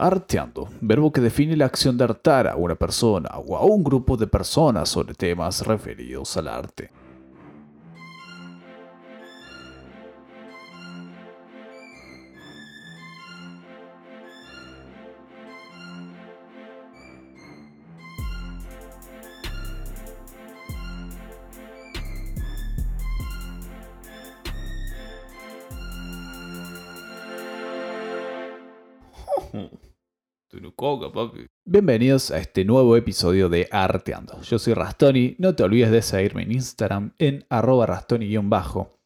Arteando, verbo que define la acción de hartar a una persona o a un grupo de personas sobre temas referidos al arte. Bienvenidos a este nuevo episodio de Arteando. Yo soy Rastoni, no te olvides de seguirme en Instagram en arroba rastoni-bajo.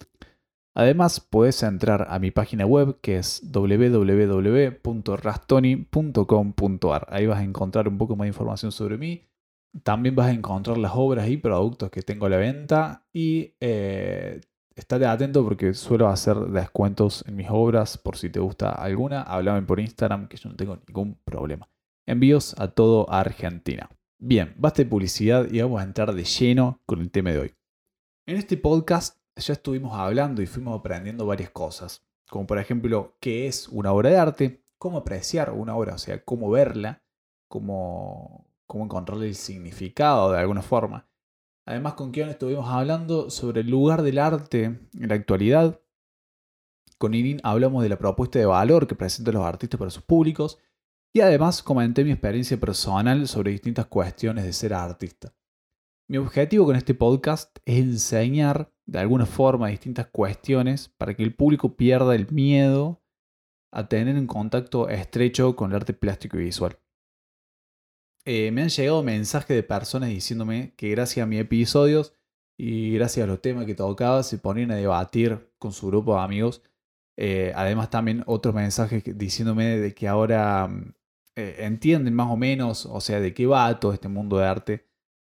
Además, puedes entrar a mi página web que es www.rastoni.com.ar. Ahí vas a encontrar un poco más de información sobre mí. También vas a encontrar las obras y productos que tengo a la venta y eh, estate atento porque suelo hacer descuentos en mis obras por si te gusta alguna. Háblame por Instagram que yo no tengo ningún problema. Envíos a todo Argentina. Bien, basta de publicidad y vamos a entrar de lleno con el tema de hoy. En este podcast ya estuvimos hablando y fuimos aprendiendo varias cosas, como por ejemplo qué es una obra de arte, cómo apreciar una obra, o sea, cómo verla, cómo, cómo encontrarle el significado de alguna forma. Además, con Kion estuvimos hablando sobre el lugar del arte en la actualidad. Con Irin hablamos de la propuesta de valor que presentan los artistas para sus públicos. Y además comenté mi experiencia personal sobre distintas cuestiones de ser artista. Mi objetivo con este podcast es enseñar de alguna forma distintas cuestiones para que el público pierda el miedo a tener un contacto estrecho con el arte plástico y visual. Eh, me han llegado mensajes de personas diciéndome que gracias a mis episodios y gracias a los temas que tocaba se ponían a debatir con su grupo de amigos. Eh, además también otros mensajes diciéndome de que ahora mm, eh, entienden más o menos, o sea, de qué va todo este mundo de arte,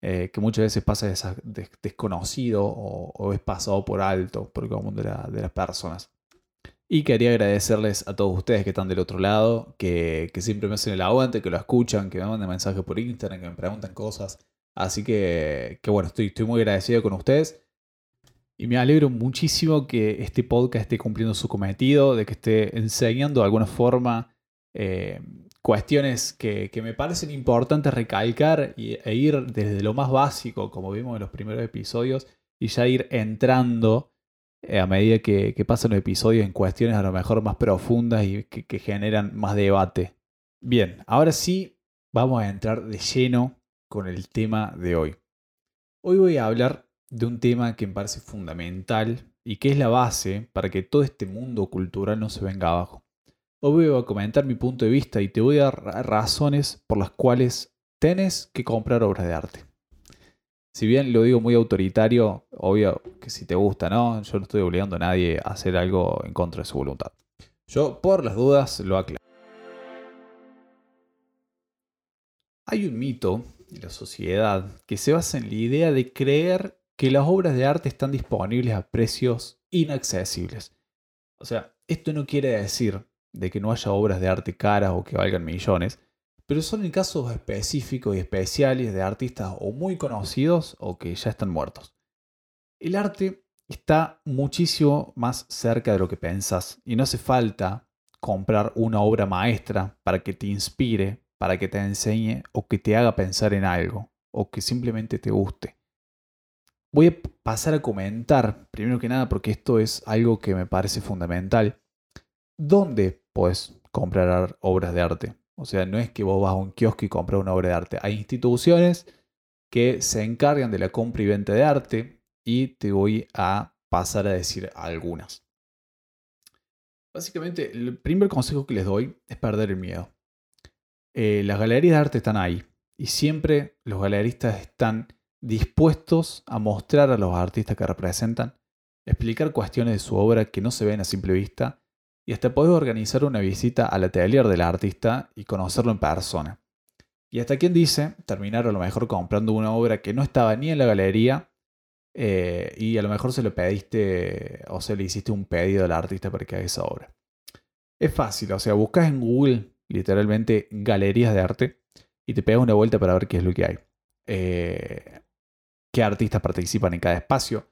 que muchas veces pasa desconocido o, es pasado por alto por el común de las personas. Y quería agradecerles a todos ustedes que están del otro lado, que, siempre me hacen el aguante, que lo escuchan, que me mandan mensajes por Instagram, que me preguntan cosas. Así que, bueno, estoy, estoy muy agradecido con ustedes. Y me alegro muchísimo que este podcast esté cumpliendo su cometido, de que esté enseñando de alguna forma eh, cuestiones que, que, me parecen importantes recalcar y, e ir desde lo más básico, como vimos en los primeros episodios, y ya ir entrando eh, a medida que, pasan los episodios en cuestiones a lo mejor más profundas y que, generan más debate. Bien, ahora sí vamos a entrar de lleno con el tema de hoy. Hoy voy a hablar de un tema que me parece fundamental y que es la base para que todo este mundo cultural no se venga abajo. Hoy voy a comentar mi punto de vista y te voy a dar razones por las cuales tenés que comprar obras de arte si bien lo digo muy autoritario, obvio que si te gusta, ¿no? Yo no estoy obligando a nadie a hacer algo en contra de su voluntad. Yo, por las dudas, lo aclaro. Hay un mito en la sociedad que se basa en la idea de creer que las obras de arte están disponibles a precios inaccesibles. O sea, esto no quiere decir de que no haya obras de arte caras o que valgan millones, pero son en casos específicos y especiales de artistas o muy conocidos o que ya están muertos. El arte está muchísimo más cerca de lo que pensás y no hace falta comprar una obra maestra para que te inspire, para que te enseñe o que te haga pensar en algo o que simplemente te guste. Voy a pasar a comentar, primero que nada, porque esto es algo que me parece fundamental, dónde puedes comprar obras de arte. O sea, no es que vos vas a un kiosco y compras una obra de arte. Hay instituciones que se encargan de la compra y venta de arte y te voy a pasar a decir algunas. Básicamente, el primer consejo que les doy es perder el miedo. Eh, las galerías de arte están ahí y siempre los galeristas están dispuestos a mostrar a los artistas que representan, explicar cuestiones de su obra que no se ven a simple vista y hasta puedes organizar una visita al atelier del artista y conocerlo en persona. Y hasta quien dice terminar a lo mejor comprando una obra que no estaba ni en la galería eh, y a lo mejor se lo pediste o se le hiciste un pedido al artista para que haga esa obra. Es fácil, o sea, buscas en Google literalmente galerías de arte y te pegas una vuelta para ver qué es lo que hay. Eh, qué artistas participan en cada espacio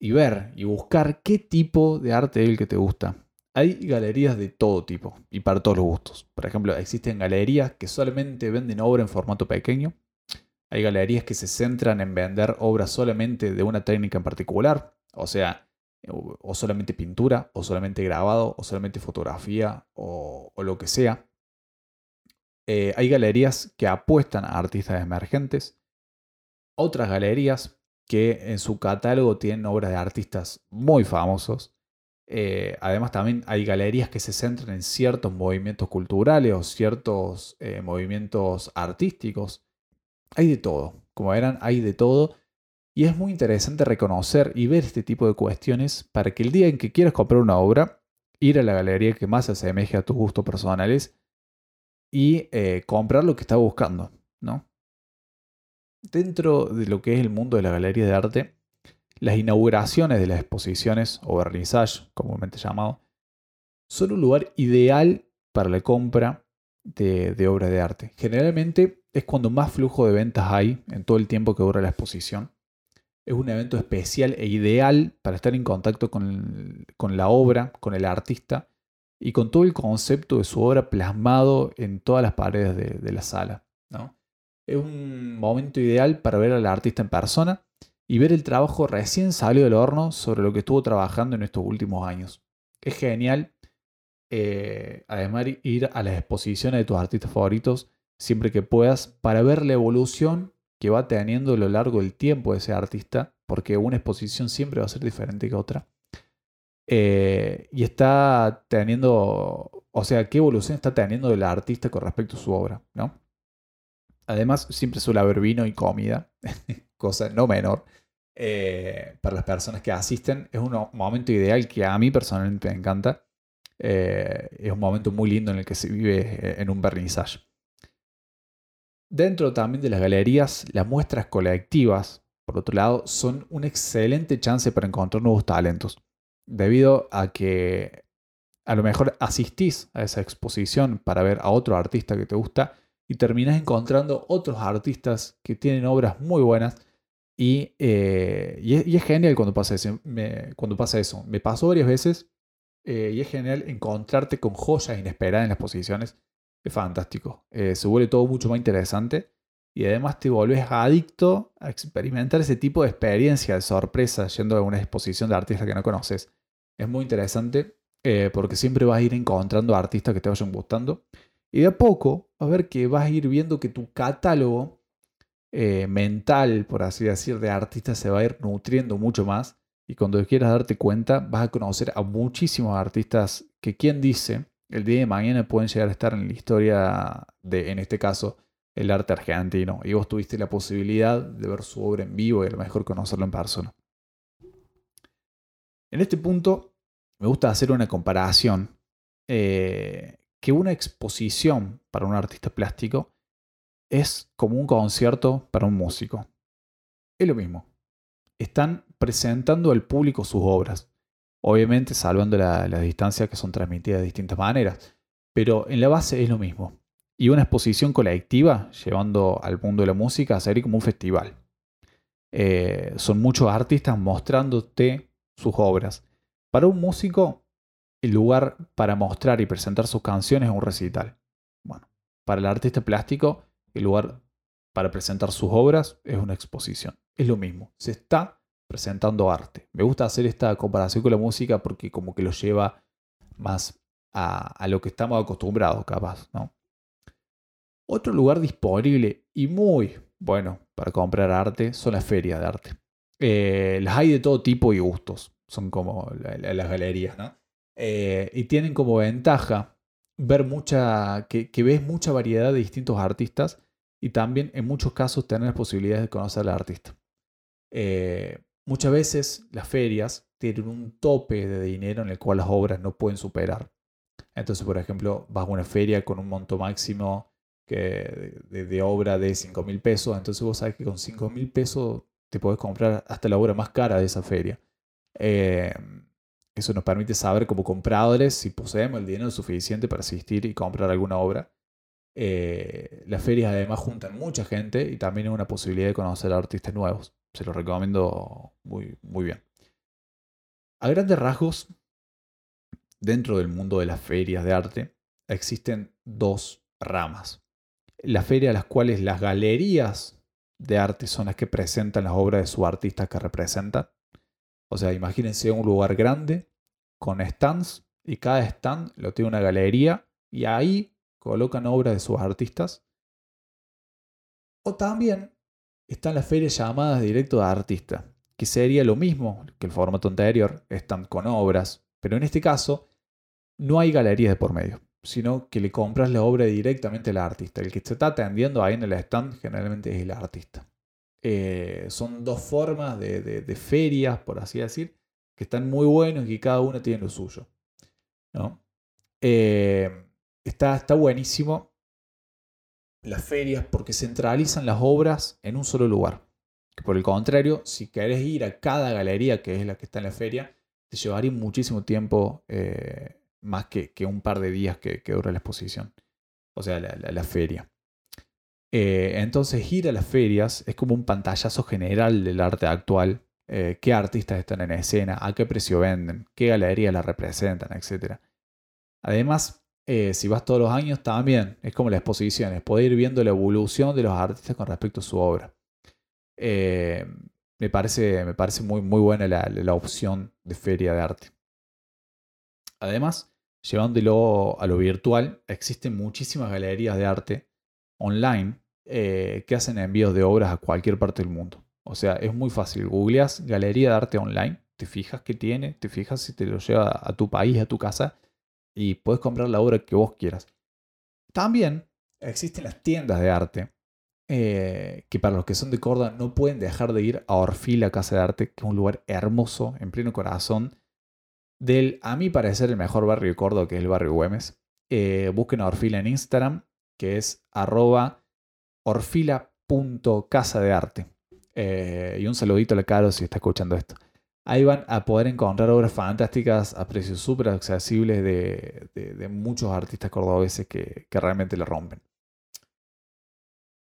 y ver y buscar qué tipo de arte es el que te gusta Hay galerías de todo tipo y para todos los gustos. Por ejemplo, existen galerías que solamente venden obra en formato pequeño. Hay galerías que se centran en vender obras solamente de una técnica en particular, o sea, o solamente pintura, o solamente grabado, o solamente fotografía, o, lo que sea. Eh, hay galerías que apuestan a artistas emergentes. Otras galerías que en su catálogo tienen obras de artistas muy famosos. Eh, además también hay galerías que se centran en ciertos movimientos culturales o ciertos eh, movimientos artísticos. Hay de todo, como verán, hay de todo. Y es muy interesante reconocer y ver este tipo de cuestiones para que el día en que quieras comprar una obra, ir a la galería que más se asemeje a tus gustos personales y eh, comprar lo que estás buscando, ¿no? Dentro de lo que es el mundo de la galería de arte, las inauguraciones de las exposiciones o vernissage, comúnmente llamado, son un lugar ideal para la compra de, de obras de arte. Generalmente es cuando más flujo de ventas hay en todo el tiempo que dura la exposición. Es un evento especial e ideal para estar en contacto con, la obra, con el artista y con todo el concepto de su obra plasmado en todas las paredes de, la sala. Es un momento ideal para ver al artista en persona y ver el trabajo recién salido del horno sobre lo que estuvo trabajando en estos últimos años. Es genial, eh, además, ir a las exposiciones de tus artistas favoritos siempre que puedas para ver la evolución que va teniendo a lo largo del tiempo ese artista, porque una exposición siempre va a ser diferente que otra. Eh, y está teniendo, o sea, qué evolución está teniendo el artista con respecto a su obra, ¿no? Además, siempre suele haber vino y comida, cosa no menor. Eh, para las personas que asisten, es un momento ideal que a mí personalmente me encanta. Eh, es un momento muy lindo en el que se vive en un vernissage. Dentro también de las galerías, las muestras colectivas, por otro lado, son una excelente chance para encontrar nuevos talentos, debido a que a lo mejor asistís a esa exposición para ver a otro artista que te gusta y terminás encontrando otros artistas que tienen obras muy buenas y, eh, es, genial cuando pasa, eso. Me, pasó varias veces eh, y es genial encontrarte con joyas inesperadas en las exposiciones es fantástico. Eh, se vuelve todo mucho más interesante y además te volvés adicto a experimentar ese tipo de experiencia de sorpresa yendo a una exposición de artistas que no conoces. Es muy interesante porque siempre vas a ir encontrando artistas que te vayan gustando y de a poco vas a ver que vas a ir viendo que tu catálogo eh, mental, por así decir, de artistas se va a ir nutriendo mucho más y cuando quieras darte cuenta vas a conocer a muchísimos artistas que quien dice el día de mañana pueden llegar a estar en la historia de, en este caso, el arte argentino. Y vos tuviste la posibilidad de ver su obra en vivo y a lo mejor conocerlo en persona. En este punto, me gusta hacer una comparación. Eh, que una exposición para un artista plástico es como un concierto para un músico. Es lo mismo. Están presentando al público sus obras. Obviamente salvando las la distancias que son transmitidas de distintas maneras. Pero en la base es lo mismo. Y una exposición colectiva, llevando al mundo de la música, sería como un festival. Eh, son muchos artistas mostrándote sus obras. Para un músico, el lugar para mostrar y presentar sus canciones es un recital. Bueno, para el artista plástico, el lugar para presentar sus obras es una exposición. Es lo mismo. Se está presentando arte. Me gusta hacer esta comparación con la música porque como que lo lleva más a, lo que estamos acostumbrados, capaz. Otro lugar disponible y muy bueno para comprar arte son las ferias de arte. Eh, las hay de todo tipo y gustos, son como las galerías, ¿no? Eh, y tienen como ventaja ver mucha, que, ves mucha variedad de distintos artistas y también en muchos casos tener posibilidades de conocer al artista. Eh, Muchas veces las ferias tienen un tope de dinero en el cual las obras no pueden superar. Entonces, por ejemplo, vas a una feria con un monto máximo que de, obra de 5 mil pesos, entonces vos sabes que con 5 mil pesos te podés comprar hasta la obra más cara de esa feria. Eh, eso nos permite saber como compradores si poseemos el dinero suficiente para asistir y comprar alguna obra. Eh, las ferias además juntan mucha gente y también es una posibilidad de conocer a artistas nuevos. Se lo recomiendo muy, muy bien. A grandes rasgos, dentro del mundo de las ferias de arte existen dos ramas. Las ferias a las cuales las galerías de arte son las que presentan las obras de sus artistas que representan. O sea, imagínense un lugar grande con stands y cada stand lo tiene una galería y ahí colocan obras de sus artistas. O también están las ferias llamadas directo de artista, que sería lo mismo que el formato anterior, están con obras, pero en este caso no hay galerías de por medio, sino que le compras la obra directamente al artista. El que te está atendiendo ahí en el stand generalmente es el artista. Eh, son dos formas de, ferias, por así decir, que están muy buenos y cada una tiene lo suyo. ¿no? Eh, está, está buenísimo las ferias porque centralizan las obras en un solo lugar. Por el contrario, si querés ir a cada galería, que es la que está en la feria, te llevaría muchísimo tiempo eh, más que, un par de días que, dura la exposición. O sea, la, feria. Eh, entonces, ir a las ferias es como un pantallazo general del arte actual. Eh, qué artistas están en escena, a qué precio venden, qué galerías la representan, etc. Además, eh, si vas todos los años, también es como las exposiciones, poder ir viendo la evolución de los artistas con respecto a su obra. Me, parece, me parece muy, muy buena la, opción de feria de arte. Además, llevándolo a lo virtual, existen muchísimas galerías de arte online eh, que hacen envíos de obras a cualquier parte del mundo. O sea, es muy fácil. Googleas galería de arte online, te fijas qué tiene, te fijas si te lo lleva a tu país, a tu casa y puedes comprar la obra que vos quieras. También existen las tiendas de arte eh, que para los que son de Córdoba no pueden dejar de ir a Orfila Casa de Arte, que es un lugar hermoso, en pleno corazón, del, a mi parecer, el mejor barrio de Córdoba, que es el barrio Güemes. Eh, busquen a Orfila en Instagram, que es arroba orfila.casa de arte. Eh, y un saludito a la Caro si está escuchando esto. Ahí van a poder encontrar obras fantásticas a precios súper accesibles de, muchos artistas cordobeses que, realmente le rompen.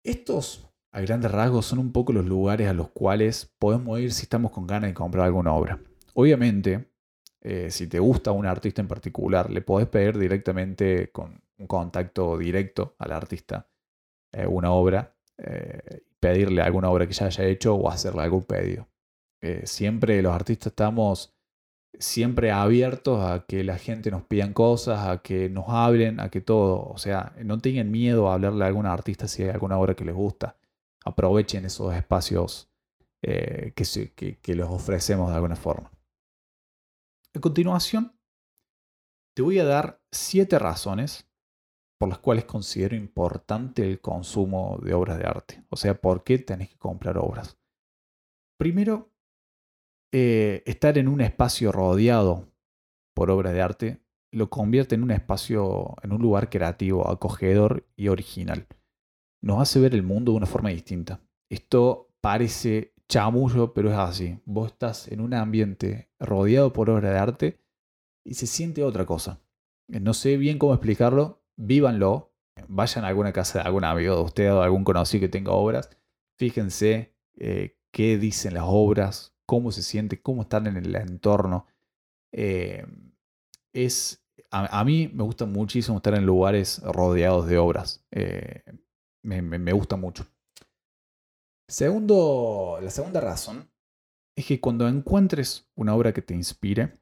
Estos, a grandes rasgos, son un poco los lugares a los cuales podemos ir si estamos con ganas de comprar alguna obra. Obviamente, eh, si te gusta un artista en particular, le podés pedir directamente con un contacto directo al artista eh, una obra, eh, pedirle alguna obra que ya haya hecho o hacerle algún pedido. Eh, siempre los artistas estamos siempre abiertos a que la gente nos pidan cosas, a que nos hablen, a que todo. O sea, no tengan miedo a hablarle a algún artista si hay alguna obra que les gusta. Aprovechen esos espacios eh, que, que los ofrecemos de alguna forma. A continuación, te voy a dar siete razones por las cuales considero importante el consumo de obras de arte. O sea, por qué tenés que comprar obras. Primero, eh, estar en un espacio rodeado por obras de arte lo convierte en un espacio, en un lugar creativo, acogedor y original. Nos hace ver el mundo de una forma distinta. Esto parece chamullo, pero es así. Vos estás en un ambiente rodeado por obras de arte y se siente otra cosa. No sé bien cómo explicarlo, vívanlo, vayan a alguna casa de algún amigo de usted o algún conocido que tenga obras, fíjense eh, qué dicen las obras, cómo se siente, cómo están en el entorno. Eh, es, a, mí me gusta muchísimo estar en lugares rodeados de obras. Eh, me, gusta mucho. Segundo, la segunda razón es que cuando encuentres una obra que te inspire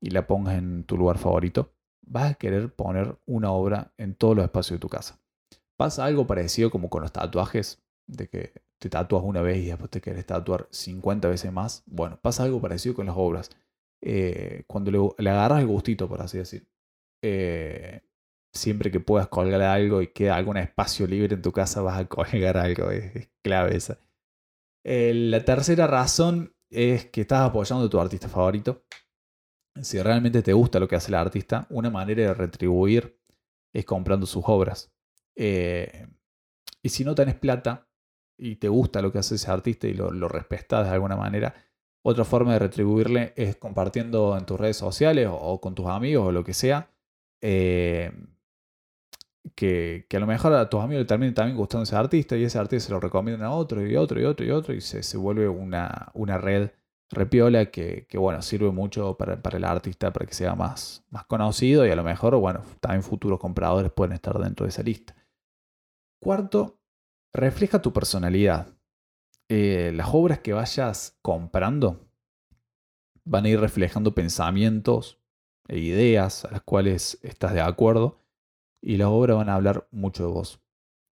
y la pongas en tu lugar favorito, vas a querer poner una obra en todos los espacios de tu casa. Pasa algo parecido como con los tatuajes, de que te tatuas una vez y después te quieres tatuar 50 veces más. Bueno, pasa algo parecido con las obras. Eh, cuando le, agarras el gustito, por así decir, eh, siempre que puedas colgar algo y queda algún espacio libre en tu casa, vas a colgar algo. Es, clave esa. Eh, la tercera razón es que estás apoyando a tu artista favorito. Si realmente te gusta lo que hace el artista, una manera de retribuir es comprando sus obras. y si no tenés plata, y te gusta lo que hace ese artista y lo, lo respetas de alguna manera, otra forma de retribuirle es compartiendo en tus redes sociales o, con tus amigos o lo que sea. Eh, que, a lo mejor a tus amigos le termine también gustando ese artista y ese artista se lo recomiendan a otro y otro y otro y otro y se, se vuelve una, una red repiola que, bueno, sirve mucho para, el artista para que sea más, más conocido y a lo mejor, bueno, también futuros compradores pueden estar dentro de esa lista. Cuarto, refleja tu personalidad. Eh, las obras que vayas comprando van a ir reflejando pensamientos e ideas a las cuales estás de acuerdo y las obras van a hablar mucho de vos.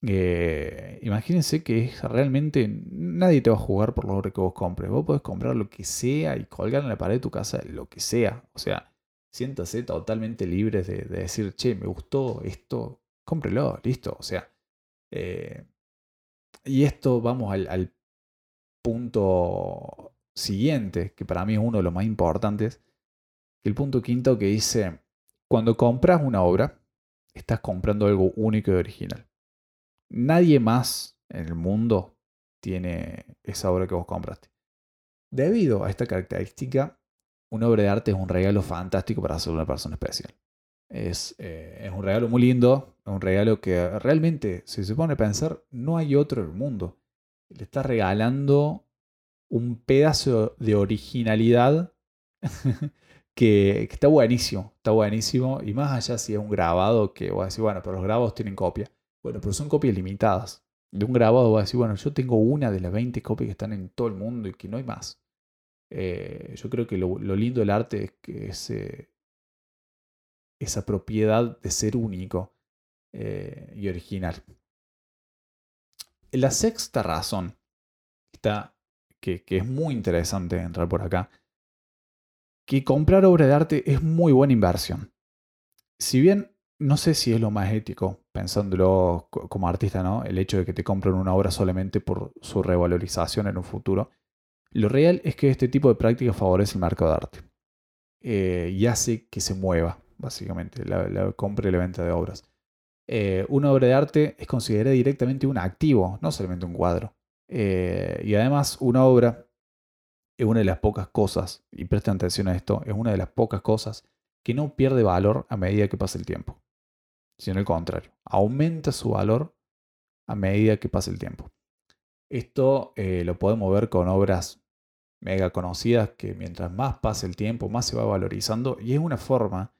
Eh, imagínense que realmente nadie te va a jugar por obra que vos compres. Vos podés comprar lo que sea y colgar en la pared de tu casa lo que sea. O sea, siéntase totalmente libre de, decir, che, me gustó esto, cómprelo, listo. O sea, eh, y esto vamos al punto siguiente, que para mí es uno de los más importantes, el punto quinto que dice, cuando compras una obra, estás comprando algo único y original. Nadie más en el mundo tiene esa obra que vos compraste. Debido a esta característica, una obra de arte es un regalo fantástico para hacer una persona especial. Es, eh, es, un regalo muy lindo, es un regalo que realmente, si se pone a pensar, no hay otro en el mundo. Le estás regalando un pedazo de originalidad que, está buenísimo, está buenísimo. Y más allá si es un grabado que voy a decir, bueno, pero los grabados tienen copia. Bueno, pero son copias limitadas. De un grabado voy a decir, bueno, yo tengo una de las 20 copias que están en todo el mundo y que no hay más. Eh, yo creo que lo, lindo del arte es que ese, esa propiedad de ser único eh, y original. La sexta razón está, que, que es muy interesante entrar por acá que comprar obra de arte es muy buena inversión. Si bien no sé si es lo más ético, pensándolo como artista, ¿no? El hecho de que te compren una obra solamente por su revalorización en un futuro. Lo real es que este tipo de práctica favorece el mercado de arte eh, y hace que se mueva, básicamente, la, compra y la venta de obras. Eh, una obra de arte es considerada directamente un activo, no solamente un cuadro. Eh, y además, una obra es una de las pocas cosas, y presten atención a esto, es una de las pocas cosas que no pierde valor a medida que pasa el tiempo. Sino al contrario, aumenta su valor a medida que pasa el tiempo. Esto eh, lo podemos ver con obras mega conocidas que mientras más pasa el tiempo, más se va valorizando y es una forma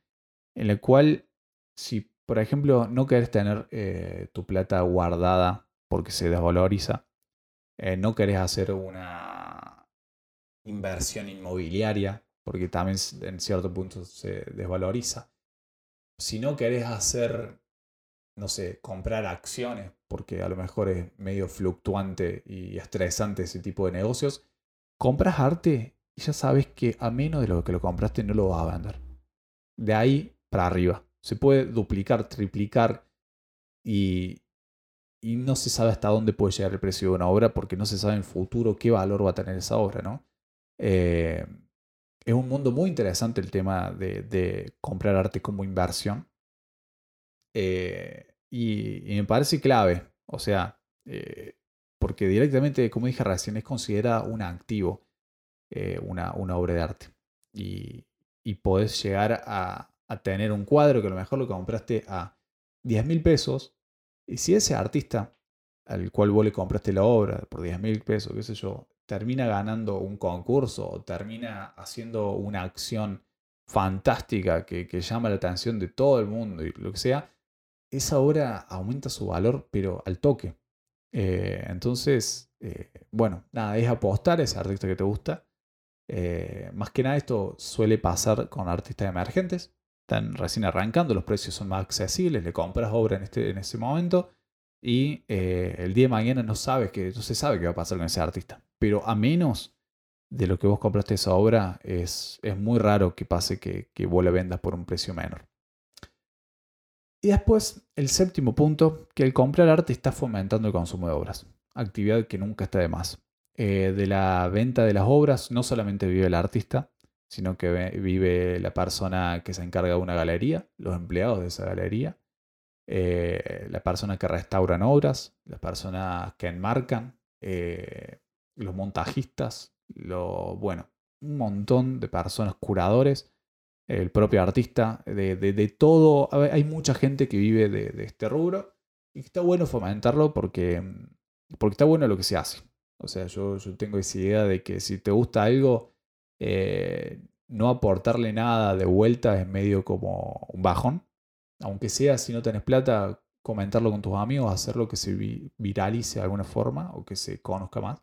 en la cual si, por ejemplo, no querés tener eh, tu plata guardada porque se desvaloriza, eh, no querés hacer una inversión inmobiliaria, porque también en cierto punto se desvaloriza. Si no querés hacer, no sé, comprar acciones, porque a lo mejor es medio fluctuante y estresante ese tipo de negocios, compras arte y ya sabes que a menos de lo que lo compraste no lo vas a vender. De ahí para arriba. Se puede duplicar, triplicar y, y no se sabe hasta dónde puede llegar el precio de una obra porque no se sabe en futuro qué valor va a tener esa obra, ¿no? Eh, es un mundo muy interesante el tema de, comprar arte como inversión. Eh, y, me parece clave. O sea, eh, porque directamente, como dije recién, es considerada un activo, una, una, obra de arte. Y, y podés llegar a, a, tener un cuadro que a lo mejor lo compraste a 10 mil pesos. Y si ese artista al cual vos le compraste la obra por 10 mil pesos, qué sé yo, termina ganando un concurso o termina haciendo una acción fantástica que, llama la atención de todo el mundo y lo que sea, esa obra aumenta su valor, pero al toque. Eh, entonces, eh, bueno, nada, es apostar a ese artista que te gusta. Eh, más que nada esto suele pasar con artistas emergentes. Están recién arrancando, los precios son más accesibles, le compras obra en, este, en ese momento y el día de mañana no sabes que, no se sabe qué va a pasar con ese artista pero a menos de lo que vos compraste esa obra, es, es muy raro que pase que, que vos la vendas por un precio menor. Y después, el séptimo punto, que el comprar arte está fomentando el consumo de obras, actividad que nunca está de más. Eh, de la venta de las obras no solamente vive el artista, sino que vive la persona que se encarga de una galería, los empleados de esa galería, eh, la persona que restauran obras, las personas que enmarcan, eh, los montajistas, lo, bueno, un montón de personas, curadores, el propio artista, de, de, todo. Hay mucha gente que vive de, este rubro y está bueno fomentarlo porque, porque está bueno lo que se hace. O sea, yo, yo tengo esa idea de que si te gusta algo, eh, no aportarle nada de vuelta es medio como un bajón. Aunque sea si no tenés plata, comentarlo con tus amigos, hacerlo que se viralice de alguna forma o que se conozca más.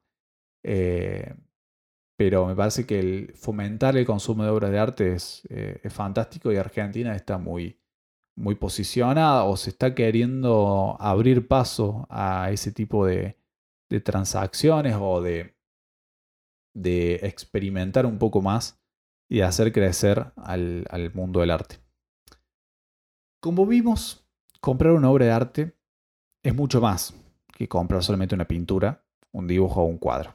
Eh, pero me parece que el fomentar el consumo de obras de arte es, eh, fantástico y Argentina está muy, posicionada o se está queriendo abrir paso a ese tipo de, transacciones o de, experimentar un poco más y hacer crecer al mundo del arte. Como vimos, comprar una obra de arte es mucho más que comprar solamente una pintura, un dibujo o un cuadro.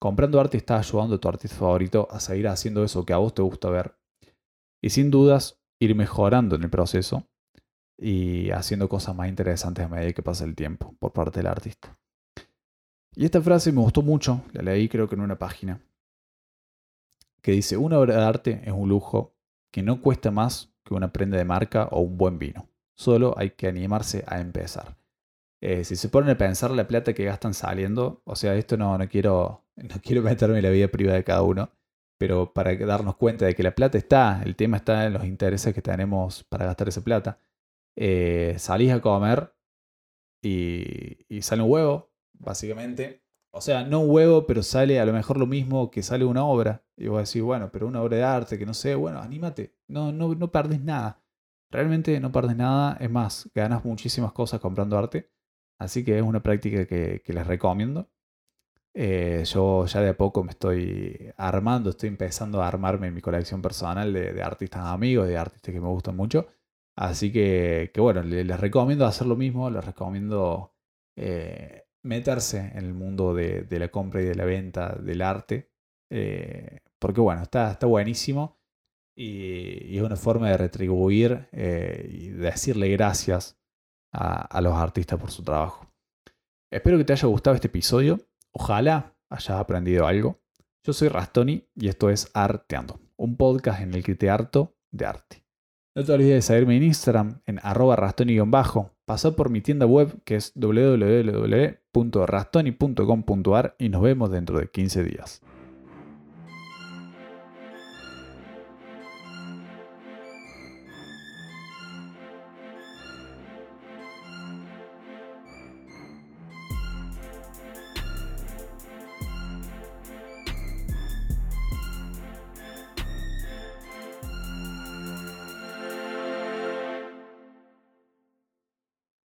Comprando arte estás ayudando a tu artista favorito a seguir haciendo eso que a vos te gusta ver. Y sin dudas, ir mejorando en el proceso y haciendo cosas más interesantes a medida que pasa el tiempo por parte del artista. Y esta frase me gustó mucho, la leí creo que en una página, que dice, una obra de arte es un lujo que no cuesta más que una prenda de marca o un buen vino. Solo hay que animarse a empezar. Eh, si se ponen a pensar la plata que gastan saliendo, o sea, esto no, no, quiero, no quiero meterme en la vida privada de cada uno, pero para darnos cuenta de que la plata está, el tema está en los intereses que tenemos para gastar esa plata. Eh, salís a comer y, y sale un huevo, básicamente. O sea, no un huevo, pero sale a lo mejor lo mismo que sale una obra. Y vos decís, bueno, pero una obra de arte que no sé, bueno, anímate. No, no, no perdés nada. Realmente no perdés nada. Es más, ganas muchísimas cosas comprando arte. Así que es una práctica que, les recomiendo. Eh, yo ya de a poco me estoy armando, estoy empezando a armarme mi colección personal de, artistas amigos, de artistas que me gustan mucho. Así que, bueno, les, recomiendo hacer lo mismo, les recomiendo eh, meterse en el mundo de, la compra y de la venta del arte. Eh, porque bueno, está, está buenísimo y, es una forma de retribuir y decirle gracias a, los artistas por su trabajo. Espero que te haya gustado este episodio. Ojalá hayas aprendido algo. Yo soy Rastoni y esto es Arteando, un podcast en el que te harto de arte. No te olvides de seguirme en Instagram en arroba rastoni-bajo, pasar por mi tienda web que es www.rastoni.com.ar y nos vemos dentro de 15 días.